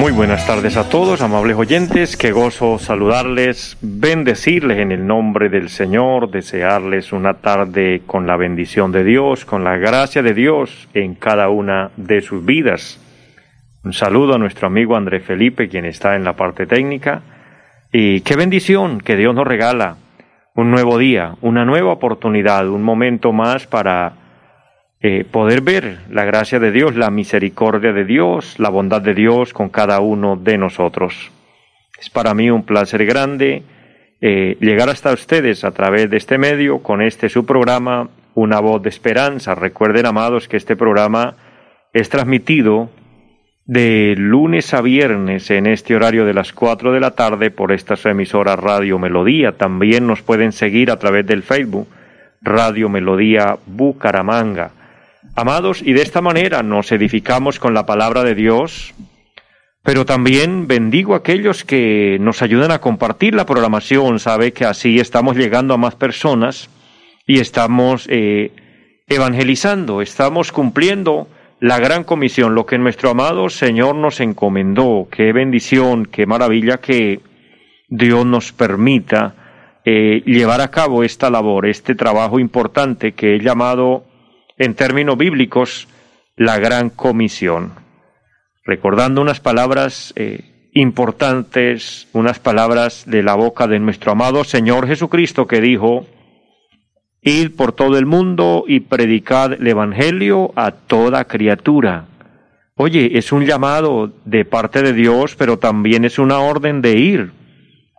Muy buenas tardes a todos, amables oyentes. Qué gozo saludarles, bendecirles en el nombre del Señor, desearles una tarde con la bendición de Dios, con la gracia de Dios en cada una de sus vidas. Un saludo a nuestro amigo André Felipe, quien está en la parte técnica. Y qué bendición que Dios nos regala un nuevo día, una nueva oportunidad, un momento más para eh, poder ver la gracia de Dios, la misericordia de Dios, la bondad de Dios con cada uno de nosotros. Es para mí un placer grande eh, llegar hasta ustedes a través de este medio con este su programa, Una voz de esperanza. Recuerden, amados, que este programa es transmitido de lunes a viernes en este horario de las 4 de la tarde por esta su emisora Radio Melodía. También nos pueden seguir a través del Facebook Radio Melodía Bucaramanga. Amados, y de esta manera nos edificamos con la palabra de Dios, pero también bendigo a aquellos que nos ayudan a compartir la programación, sabe que así estamos llegando a más personas y estamos eh, evangelizando, estamos cumpliendo la gran comisión, lo que nuestro amado Señor nos encomendó. Qué bendición, qué maravilla que Dios nos permita eh, llevar a cabo esta labor, este trabajo importante que he llamado en términos bíblicos, la gran comisión. Recordando unas palabras eh, importantes, unas palabras de la boca de nuestro amado Señor Jesucristo que dijo, Id por todo el mundo y predicad el Evangelio a toda criatura. Oye, es un llamado de parte de Dios, pero también es una orden de ir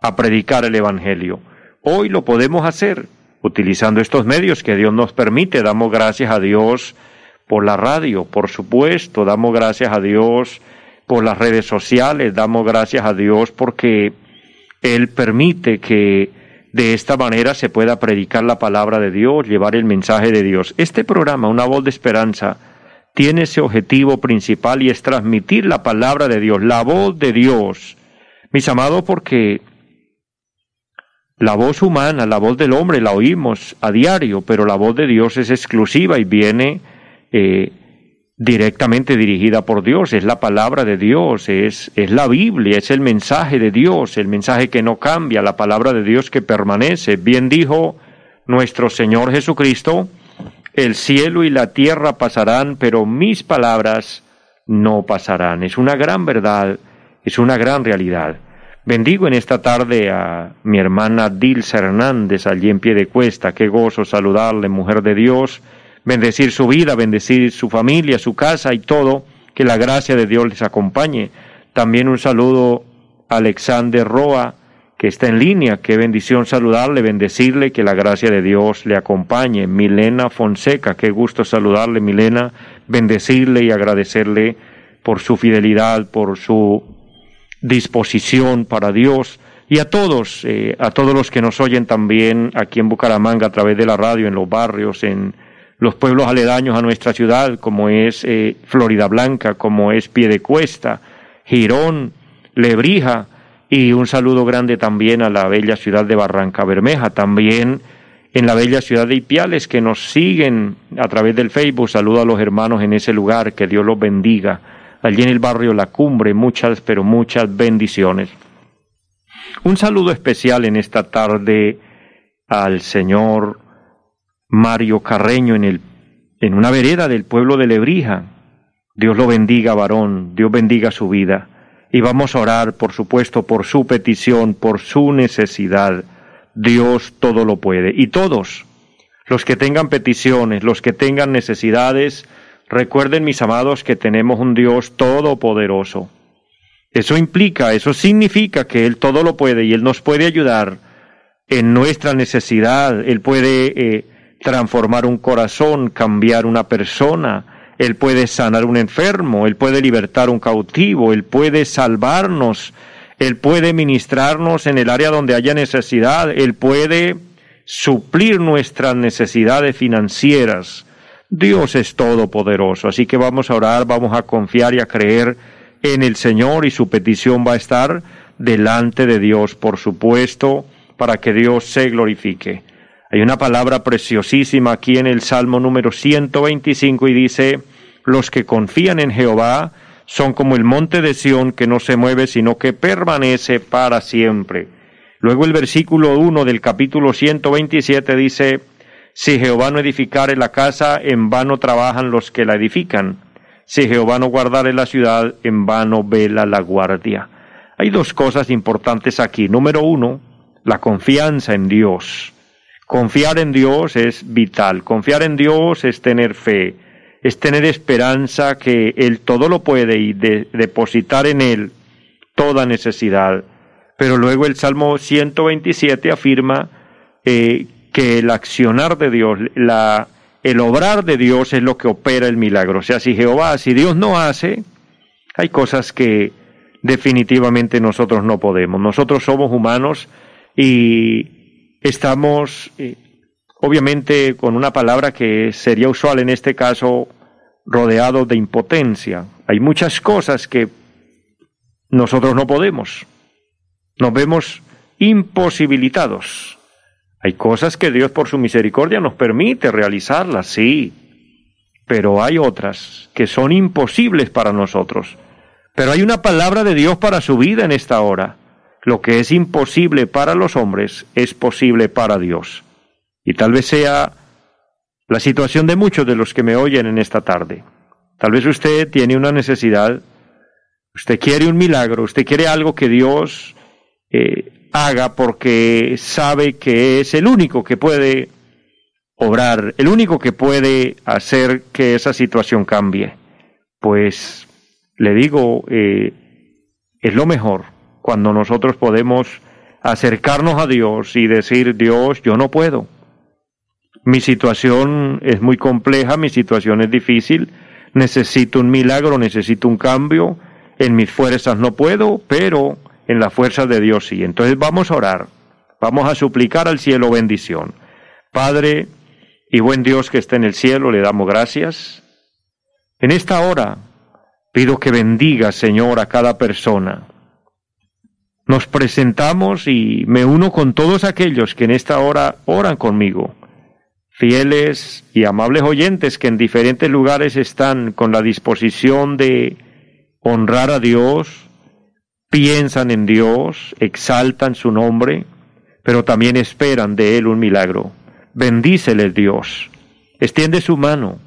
a predicar el Evangelio. Hoy lo podemos hacer utilizando estos medios que Dios nos permite. Damos gracias a Dios por la radio, por supuesto, damos gracias a Dios por las redes sociales, damos gracias a Dios porque Él permite que de esta manera se pueda predicar la palabra de Dios, llevar el mensaje de Dios. Este programa, Una voz de esperanza, tiene ese objetivo principal y es transmitir la palabra de Dios, la voz de Dios. Mis amados, porque la voz humana, la voz del hombre la oímos a diario, pero la voz de Dios es exclusiva y viene eh, directamente dirigida por Dios, es la palabra de Dios, es, es la Biblia, es el mensaje de Dios, el mensaje que no cambia, la palabra de Dios que permanece. Bien dijo nuestro Señor Jesucristo, el cielo y la tierra pasarán, pero mis palabras no pasarán. Es una gran verdad, es una gran realidad. Bendigo en esta tarde a mi hermana Dilsa Hernández allí en pie de cuesta. Qué gozo saludarle, mujer de Dios. Bendecir su vida, bendecir su familia, su casa y todo. Que la gracia de Dios les acompañe. También un saludo a Alexander Roa, que está en línea. Qué bendición saludarle, bendecirle, que la gracia de Dios le acompañe. Milena Fonseca, qué gusto saludarle, Milena, bendecirle y agradecerle por su fidelidad, por su disposición para Dios y a todos, eh, a todos los que nos oyen también aquí en Bucaramanga a través de la radio, en los barrios, en los pueblos aledaños a nuestra ciudad, como es eh, Florida Blanca, como es Piedecuesta, Girón, Lebrija, y un saludo grande también a la bella ciudad de Barranca Bermeja, también en la bella ciudad de Ipiales, que nos siguen a través del Facebook. Saludo a los hermanos en ese lugar, que Dios los bendiga allí en el barrio La Cumbre. Muchas, pero muchas bendiciones. Un saludo especial en esta tarde al señor Mario Carreño en, el, en una vereda del pueblo de Lebrija. Dios lo bendiga, varón, Dios bendiga su vida. Y vamos a orar, por supuesto, por su petición, por su necesidad. Dios todo lo puede. Y todos, los que tengan peticiones, los que tengan necesidades, Recuerden, mis amados, que tenemos un Dios todopoderoso. Eso implica, eso significa que Él todo lo puede y Él nos puede ayudar en nuestra necesidad. Él puede eh, transformar un corazón, cambiar una persona, Él puede sanar un enfermo, Él puede libertar un cautivo, Él puede salvarnos, Él puede ministrarnos en el área donde haya necesidad, Él puede suplir nuestras necesidades financieras. Dios es todopoderoso, así que vamos a orar, vamos a confiar y a creer en el Señor y su petición va a estar delante de Dios, por supuesto, para que Dios se glorifique. Hay una palabra preciosísima aquí en el Salmo número 125 y dice, los que confían en Jehová son como el monte de Sión que no se mueve, sino que permanece para siempre. Luego el versículo 1 del capítulo 127 dice, si Jehová no edificare la casa, en vano trabajan los que la edifican. Si Jehová no guardare la ciudad, en vano vela la guardia. Hay dos cosas importantes aquí. Número uno, la confianza en Dios. Confiar en Dios es vital. Confiar en Dios es tener fe, es tener esperanza que Él todo lo puede y depositar en Él toda necesidad. Pero luego el Salmo 127 afirma eh, que el accionar de Dios, la, el obrar de Dios es lo que opera el milagro. O sea, si Jehová, si Dios no hace, hay cosas que definitivamente nosotros no podemos. Nosotros somos humanos y estamos, eh, obviamente, con una palabra que sería usual en este caso, rodeados de impotencia. Hay muchas cosas que nosotros no podemos. Nos vemos imposibilitados. Hay cosas que Dios por su misericordia nos permite realizarlas, sí, pero hay otras que son imposibles para nosotros. Pero hay una palabra de Dios para su vida en esta hora. Lo que es imposible para los hombres es posible para Dios. Y tal vez sea la situación de muchos de los que me oyen en esta tarde. Tal vez usted tiene una necesidad, usted quiere un milagro, usted quiere algo que Dios eh, haga porque sabe que es el único que puede obrar, el único que puede hacer que esa situación cambie. Pues le digo, eh, es lo mejor cuando nosotros podemos acercarnos a Dios y decir, Dios, yo no puedo. Mi situación es muy compleja, mi situación es difícil, necesito un milagro, necesito un cambio, en mis fuerzas no puedo, pero en la fuerza de Dios sí. Entonces vamos a orar, vamos a suplicar al cielo bendición. Padre y buen Dios que está en el cielo, le damos gracias. En esta hora pido que bendiga, Señor, a cada persona nos presentamos y me uno con todos aquellos que en esta hora oran conmigo, fieles y amables oyentes que en diferentes lugares están con la disposición de honrar a Dios, piensan en Dios, exaltan su nombre, pero también esperan de Él un milagro. Bendíceles Dios, extiende su mano,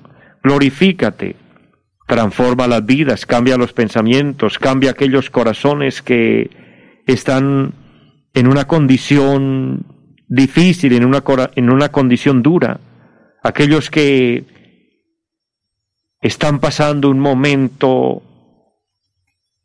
glorifícate, transforma las vidas, cambia los pensamientos, cambia aquellos corazones que están en una condición difícil, en una, en una condición dura, aquellos que están pasando un momento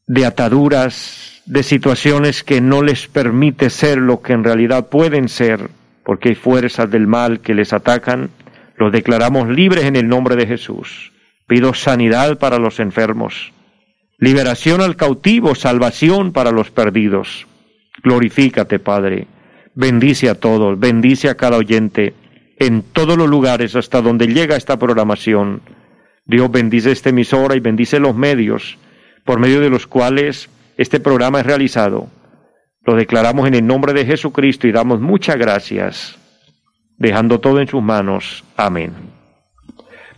de ataduras, de situaciones que no les permite ser lo que en realidad pueden ser, porque hay fuerzas del mal que les atacan, los declaramos libres en el nombre de Jesús. Pido sanidad para los enfermos liberación al cautivo, salvación para los perdidos. Glorifícate, Padre. Bendice a todos, bendice a cada oyente en todos los lugares hasta donde llega esta programación. Dios bendice esta emisora y bendice los medios por medio de los cuales este programa es realizado. Lo declaramos en el nombre de Jesucristo y damos muchas gracias, dejando todo en sus manos. Amén.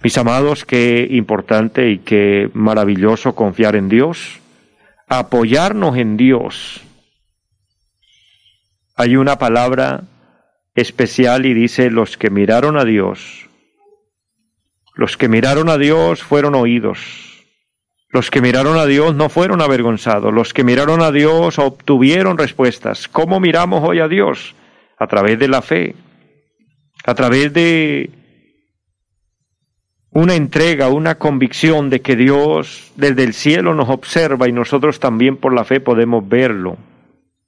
Mis amados, qué importante y qué maravilloso confiar en Dios, apoyarnos en Dios. Hay una palabra especial y dice los que miraron a Dios. Los que miraron a Dios fueron oídos. Los que miraron a Dios no fueron avergonzados. Los que miraron a Dios obtuvieron respuestas. ¿Cómo miramos hoy a Dios? A través de la fe, a través de una entrega, una convicción de que Dios desde el cielo nos observa y nosotros también por la fe podemos verlo,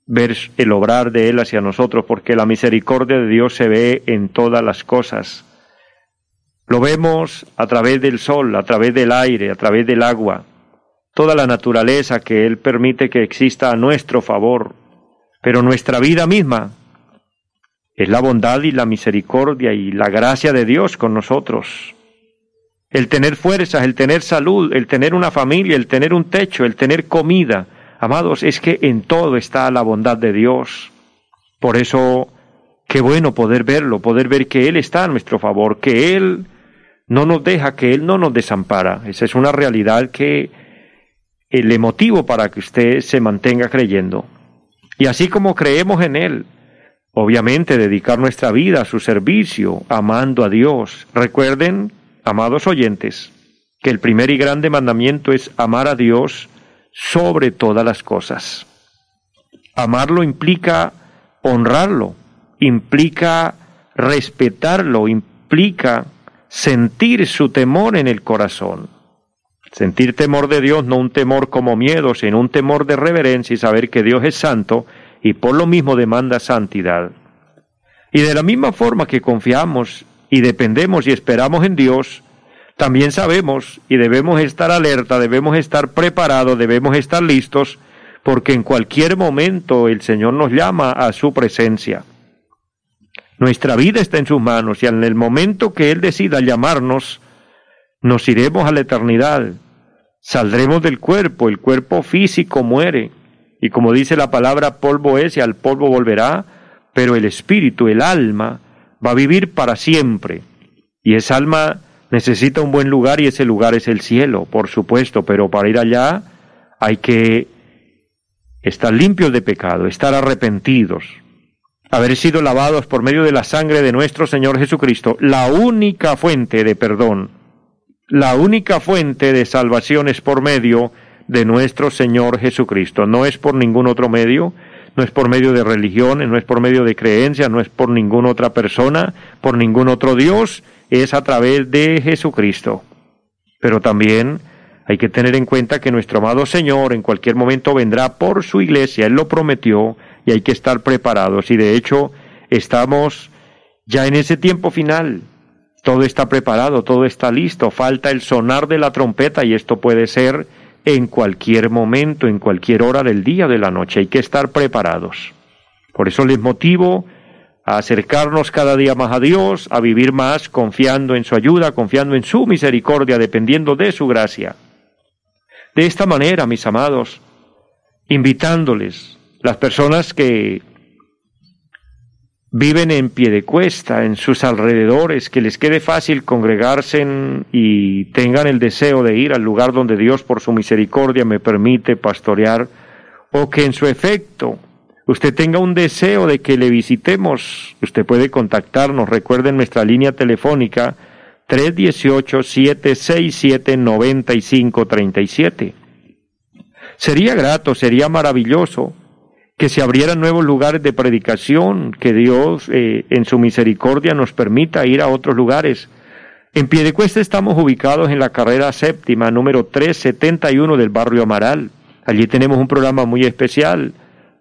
ver el obrar de Él hacia nosotros, porque la misericordia de Dios se ve en todas las cosas. Lo vemos a través del sol, a través del aire, a través del agua, toda la naturaleza que Él permite que exista a nuestro favor, pero nuestra vida misma es la bondad y la misericordia y la gracia de Dios con nosotros. El tener fuerzas, el tener salud, el tener una familia, el tener un techo, el tener comida. Amados, es que en todo está la bondad de Dios. Por eso, qué bueno poder verlo, poder ver que Él está a nuestro favor, que Él no nos deja, que Él no nos desampara. Esa es una realidad que le motivo para que usted se mantenga creyendo. Y así como creemos en Él, obviamente dedicar nuestra vida a su servicio, amando a Dios. Recuerden, amados oyentes, que el primer y grande mandamiento es amar a Dios sobre todas las cosas. Amarlo implica honrarlo, implica respetarlo, implica sentir su temor en el corazón. Sentir temor de Dios, no un temor como miedo, sino un temor de reverencia y saber que Dios es santo y por lo mismo demanda santidad. Y de la misma forma que confiamos y dependemos y esperamos en Dios, también sabemos y debemos estar alerta, debemos estar preparados, debemos estar listos, porque en cualquier momento el Señor nos llama a su presencia. Nuestra vida está en sus manos y en el momento que Él decida llamarnos, nos iremos a la eternidad. Saldremos del cuerpo, el cuerpo físico muere. Y como dice la palabra, polvo es y al polvo volverá, pero el espíritu, el alma, va a vivir para siempre. Y esa alma necesita un buen lugar y ese lugar es el cielo, por supuesto, pero para ir allá hay que estar limpios de pecado, estar arrepentidos, haber sido lavados por medio de la sangre de nuestro Señor Jesucristo, la única fuente de perdón, la única fuente de salvación es por medio de nuestro Señor Jesucristo, no es por ningún otro medio, no es por medio de religiones, no es por medio de creencias, no es por ninguna otra persona, por ningún otro Dios, es a través de Jesucristo. Pero también hay que tener en cuenta que nuestro amado Señor en cualquier momento vendrá por su iglesia, Él lo prometió, y hay que estar preparados. Y de hecho, estamos ya en ese tiempo final. Todo está preparado, todo está listo. Falta el sonar de la trompeta y esto puede ser en cualquier momento, en cualquier hora del día o de la noche. Hay que estar preparados. Por eso les motivo a acercarnos cada día más a Dios, a vivir más confiando en su ayuda, confiando en su misericordia, dependiendo de su gracia. De esta manera, mis amados, invitándoles las personas que viven en pie de cuesta, en sus alrededores, que les quede fácil congregarse y tengan el deseo de ir al lugar donde Dios por su misericordia me permite pastorear, o que en su efecto usted tenga un deseo de que le visitemos, usted puede contactarnos, recuerden nuestra línea telefónica 318-767-9537. Sería grato, sería maravilloso que se abrieran nuevos lugares de predicación, que Dios eh, en su misericordia nos permita ir a otros lugares. En Piedecuesta estamos ubicados en la carrera séptima, número 371 del barrio Amaral. Allí tenemos un programa muy especial,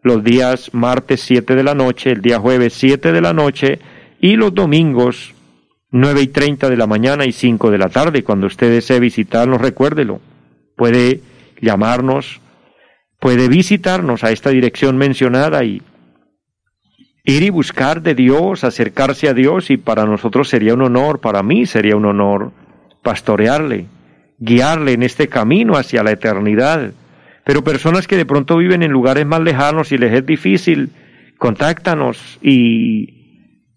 los días martes 7 de la noche, el día jueves 7 de la noche y los domingos 9 y 30 de la mañana y 5 de la tarde. Cuando usted desee visitarnos, recuérdelo. Puede llamarnos puede visitarnos a esta dirección mencionada y ir y buscar de Dios, acercarse a Dios y para nosotros sería un honor, para mí sería un honor pastorearle, guiarle en este camino hacia la eternidad. Pero personas que de pronto viven en lugares más lejanos y les es difícil, contáctanos y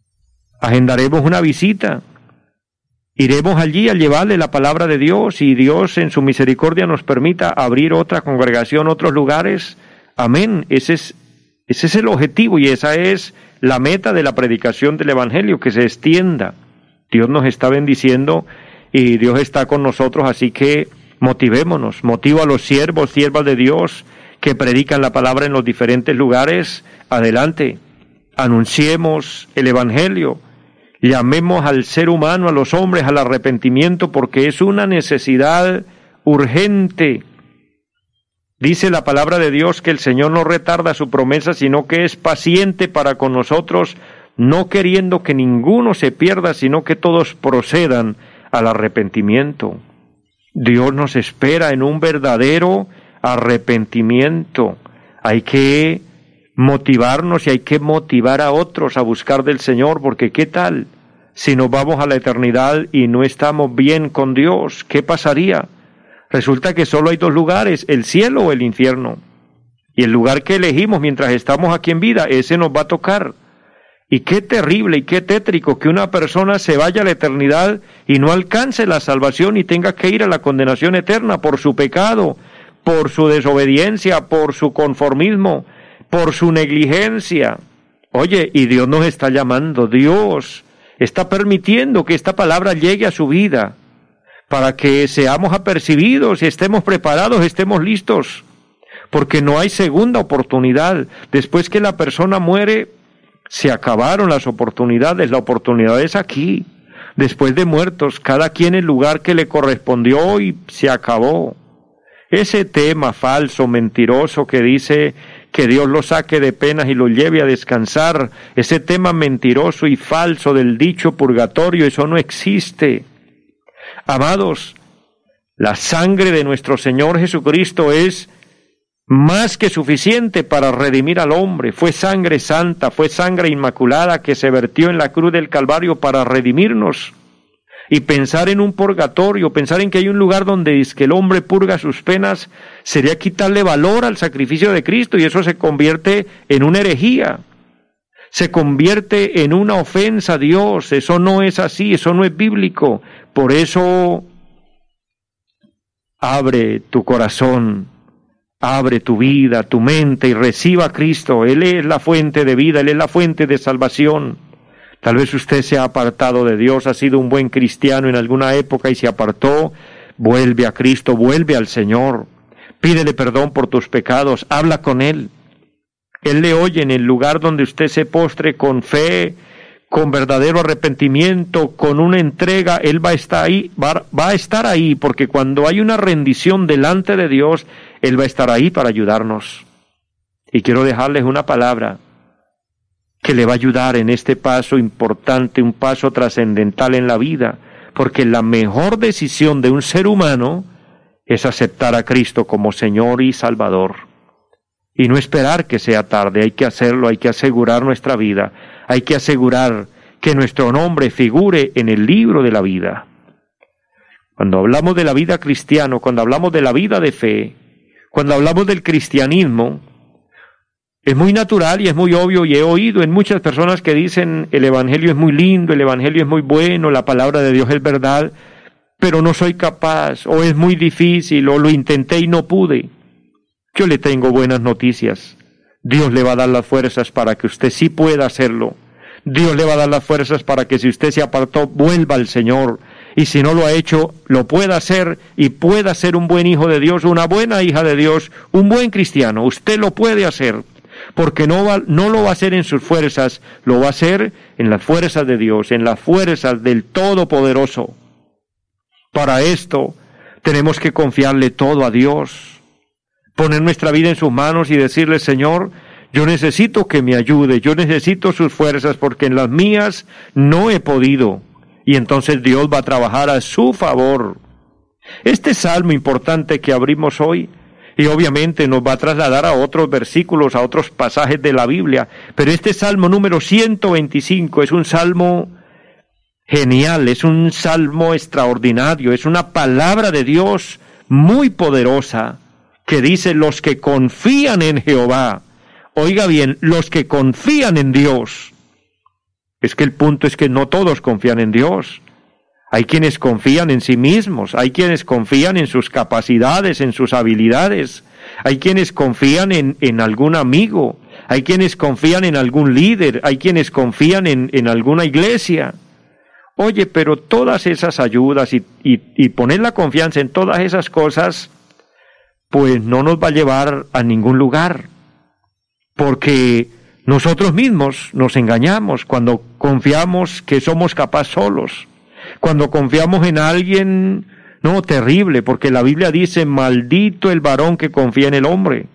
agendaremos una visita. Iremos allí a llevarle la palabra de Dios y Dios en su misericordia nos permita abrir otra congregación, otros lugares. Amén. Ese es, ese es el objetivo y esa es la meta de la predicación del Evangelio, que se extienda. Dios nos está bendiciendo y Dios está con nosotros, así que motivémonos, motivo a los siervos, siervas de Dios que predican la palabra en los diferentes lugares. Adelante, anunciemos el Evangelio Llamemos al ser humano, a los hombres, al arrepentimiento, porque es una necesidad urgente. Dice la palabra de Dios que el Señor no retarda su promesa, sino que es paciente para con nosotros, no queriendo que ninguno se pierda, sino que todos procedan al arrepentimiento. Dios nos espera en un verdadero arrepentimiento. Hay que motivarnos y hay que motivar a otros a buscar del Señor, porque ¿qué tal si nos vamos a la eternidad y no estamos bien con Dios? ¿Qué pasaría? Resulta que solo hay dos lugares, el cielo o el infierno. Y el lugar que elegimos mientras estamos aquí en vida, ese nos va a tocar. Y qué terrible y qué tétrico que una persona se vaya a la eternidad y no alcance la salvación y tenga que ir a la condenación eterna por su pecado, por su desobediencia, por su conformismo, por su negligencia. Oye, y Dios nos está llamando, Dios está permitiendo que esta palabra llegue a su vida para que seamos apercibidos y estemos preparados, estemos listos, porque no hay segunda oportunidad. Después que la persona muere, se acabaron las oportunidades, la oportunidad es aquí. Después de muertos, cada quien el lugar que le correspondió y se acabó. Ese tema falso, mentiroso que dice que Dios lo saque de penas y lo lleve a descansar, ese tema mentiroso y falso del dicho purgatorio, eso no existe. Amados, la sangre de nuestro Señor Jesucristo es más que suficiente para redimir al hombre. Fue sangre santa, fue sangre inmaculada que se vertió en la cruz del Calvario para redimirnos y pensar en un purgatorio, pensar en que hay un lugar donde es que el hombre purga sus penas, sería quitarle valor al sacrificio de Cristo y eso se convierte en una herejía, se convierte en una ofensa a Dios, eso no es así, eso no es bíblico, por eso abre tu corazón, abre tu vida, tu mente y reciba a Cristo, Él es la fuente de vida, Él es la fuente de salvación. Tal vez usted se ha apartado de Dios, ha sido un buen cristiano en alguna época y se apartó. Vuelve a Cristo, vuelve al Señor. Pídele perdón por tus pecados, habla con Él. Él le oye en el lugar donde usted se postre con fe, con verdadero arrepentimiento, con una entrega, Él va a estar ahí, va, a estar ahí, porque cuando hay una rendición delante de Dios, Él va a estar ahí para ayudarnos. Y quiero dejarles una palabra que le va a ayudar en este paso importante, un paso trascendental en la vida, porque la mejor decisión de un ser humano es aceptar a Cristo como Señor y Salvador. Y no esperar que sea tarde, hay que hacerlo, hay que asegurar nuestra vida, hay que asegurar que nuestro nombre figure en el libro de la vida. Cuando hablamos de la vida cristiana, cuando hablamos de la vida de fe, cuando hablamos del cristianismo, es muy natural y es muy obvio y he oído en muchas personas que dicen el Evangelio es muy lindo, el Evangelio es muy bueno, la palabra de Dios es verdad, pero no soy capaz o es muy difícil o lo intenté y no pude. Yo le tengo buenas noticias. Dios le va a dar las fuerzas para que usted sí pueda hacerlo. Dios le va a dar las fuerzas para que si usted se apartó, vuelva al Señor. Y si no lo ha hecho, lo pueda hacer y pueda ser un buen hijo de Dios, una buena hija de Dios, un buen cristiano. Usted lo puede hacer porque no, va, no lo va a hacer en sus fuerzas, lo va a hacer en las fuerzas de Dios, en las fuerzas del Todopoderoso. Para esto tenemos que confiarle todo a Dios, poner nuestra vida en sus manos y decirle, Señor, yo necesito que me ayude, yo necesito sus fuerzas porque en las mías no he podido. Y entonces Dios va a trabajar a su favor. Este salmo importante que abrimos hoy y obviamente nos va a trasladar a otros versículos, a otros pasajes de la Biblia. Pero este salmo número 125 es un salmo genial, es un salmo extraordinario, es una palabra de Dios muy poderosa que dice los que confían en Jehová. Oiga bien, los que confían en Dios. Es que el punto es que no todos confían en Dios. Hay quienes confían en sí mismos, hay quienes confían en sus capacidades, en sus habilidades, hay quienes confían en, algún amigo, hay quienes confían en algún líder, hay quienes confían en, alguna iglesia. Oye, pero todas esas ayudas y, y, y poner la confianza en todas esas cosas, pues no nos va a llevar a ningún lugar, porque nosotros mismos nos engañamos cuando confiamos que somos capaces solos cuando confiamos en alguien, no, terrible, porque la Biblia dice, maldito el varón que confía en el hombre.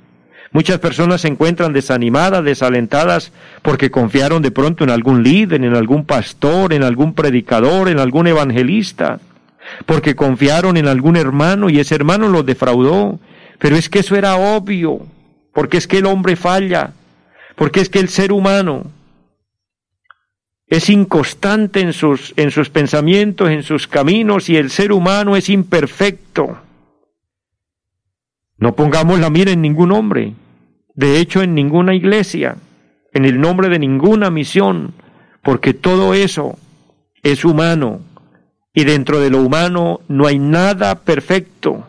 Muchas personas se encuentran desanimadas, desalentadas, porque confiaron de pronto en algún líder, en algún pastor, en algún predicador, en algún evangelista. porque confiaron en algún hermano y ese hermano los defraudó. Pero es que eso era obvio, porque es que el hombre falla, porque es que el ser humano es inconstante en sus, en sus pensamientos, en sus caminos, y el ser humano es imperfecto. No pongamos la mira en ningún hombre, de hecho en ninguna iglesia, en el nombre de ninguna misión, porque todo eso es humano, y dentro de lo humano no hay nada perfecto.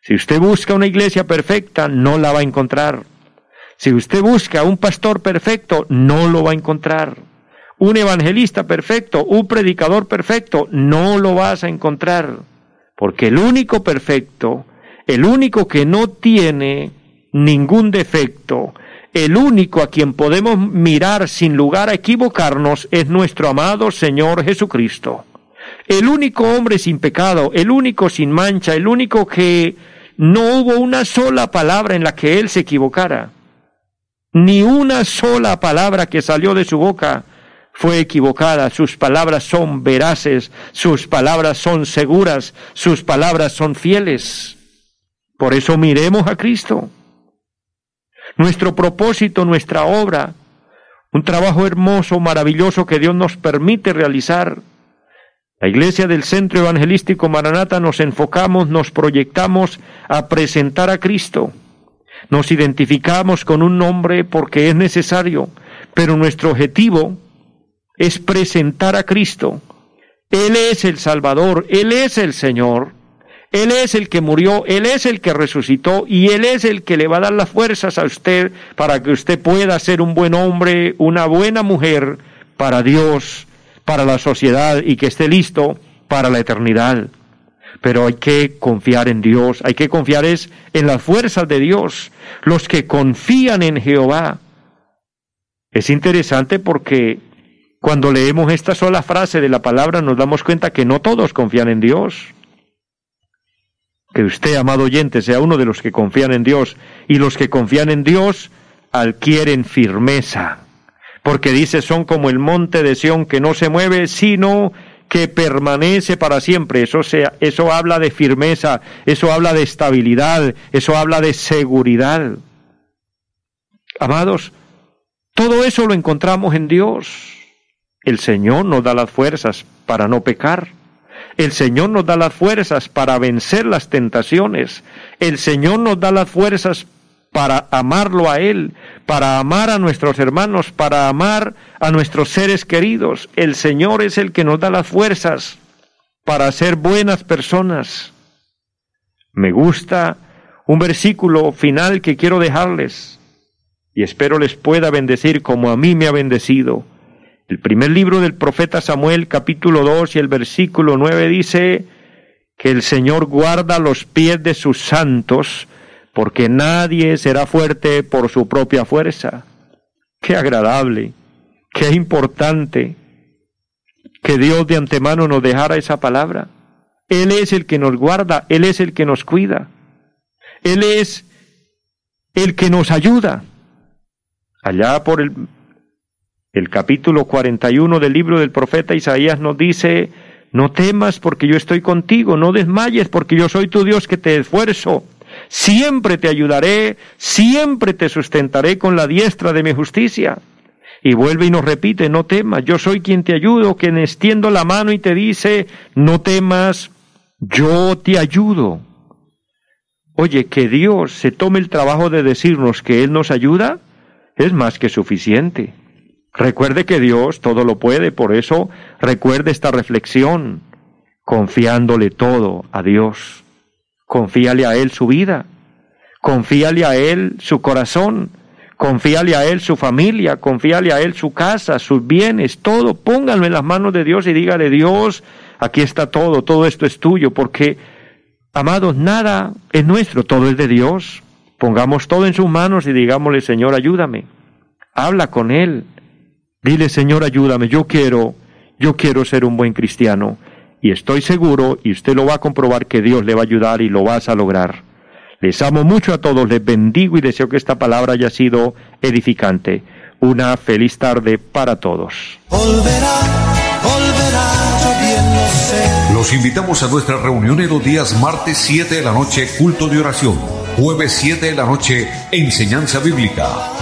Si usted busca una iglesia perfecta, no la va a encontrar. Si usted busca un pastor perfecto, no lo va a encontrar. Un evangelista perfecto, un predicador perfecto, no lo vas a encontrar. Porque el único perfecto, el único que no tiene ningún defecto, el único a quien podemos mirar sin lugar a equivocarnos es nuestro amado Señor Jesucristo. El único hombre sin pecado, el único sin mancha, el único que no hubo una sola palabra en la que él se equivocara. Ni una sola palabra que salió de su boca fue equivocada. Sus palabras son veraces, sus palabras son seguras, sus palabras son fieles. Por eso miremos a Cristo. Nuestro propósito, nuestra obra, un trabajo hermoso, maravilloso que Dios nos permite realizar, la Iglesia del Centro Evangelístico Maranata nos enfocamos, nos proyectamos a presentar a Cristo. Nos identificamos con un nombre porque es necesario, pero nuestro objetivo es presentar a Cristo. Él es el Salvador, Él es el Señor, Él es el que murió, Él es el que resucitó y Él es el que le va a dar las fuerzas a usted para que usted pueda ser un buen hombre, una buena mujer para Dios para la sociedad y que esté listo para la eternidad. Pero hay que confiar en Dios, hay que confiar es en las fuerzas de Dios, los que confían en Jehová. Es interesante porque cuando leemos esta sola frase de la palabra nos damos cuenta que no todos confían en Dios. Que usted, amado oyente, sea uno de los que confían en Dios y los que confían en Dios adquieren firmeza porque dice son como el monte de Sión que no se mueve, sino que permanece para siempre. Eso, eso habla de firmeza, eso habla de estabilidad, eso habla de seguridad. Amados, todo eso lo encontramos en Dios. El Señor nos da las fuerzas para no pecar. El Señor nos da las fuerzas para vencer las tentaciones. El Señor nos da las fuerzas para amarlo a Él, para amar a nuestros hermanos, para amar a nuestros seres queridos. El Señor es el que nos da las fuerzas para ser buenas personas. Me gusta un versículo final que quiero dejarles y espero les pueda bendecir como a mí me ha bendecido. El primer libro del profeta Samuel capítulo 2 y el versículo 9 dice que el Señor guarda los pies de sus santos, porque nadie será fuerte por su propia fuerza. Qué agradable, qué importante que Dios de antemano nos dejara esa palabra. Él es el que nos guarda, Él es el que nos cuida, Él es el que nos ayuda. Allá por el, el capítulo 41 del libro del profeta Isaías nos dice, no temas porque yo estoy contigo, no desmayes porque yo soy tu Dios que te esfuerzo siempre te ayudaré, siempre te sustentaré con la diestra de mi justicia. Y vuelve y nos repite, no temas, yo soy quien te ayudo, quien extiendo la mano y te dice, no temas, yo te ayudo. Oye, que Dios se tome el trabajo de decirnos que Él nos ayuda, es más que suficiente. Recuerde que Dios todo lo puede, por eso recuerde esta reflexión, confiándole todo a Dios. Confíale a Él su vida, confíale a Él su corazón, confíale a Él su familia, confíale a Él su casa, sus bienes, todo, pónganlo en las manos de Dios y dígale, Dios, aquí está todo, todo esto es tuyo, porque, amados, nada es nuestro, todo es de Dios. Pongamos todo en sus manos y digámosle, Señor, ayúdame. Habla con Él. Dile, Señor, ayúdame, yo quiero, yo quiero ser un buen cristiano y estoy seguro, y usted lo va a comprobar, que Dios le va a ayudar y lo vas a lograr. Les amo mucho a todos, les bendigo y deseo que esta palabra haya sido edificante. Una feliz tarde para todos. Los invitamos a nuestra reunión en los días martes 7 de la noche, culto de oración. Jueves 7 de la noche, enseñanza bíblica.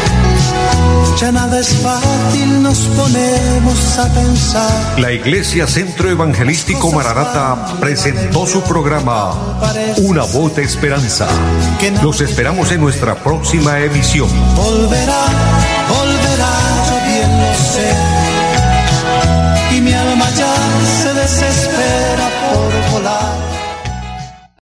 ya nada es fácil, nos ponemos a pensar. La Iglesia Centro Evangelístico Mararata presentó su programa Una voz de esperanza. Los esperamos en nuestra próxima emisión. Volverá,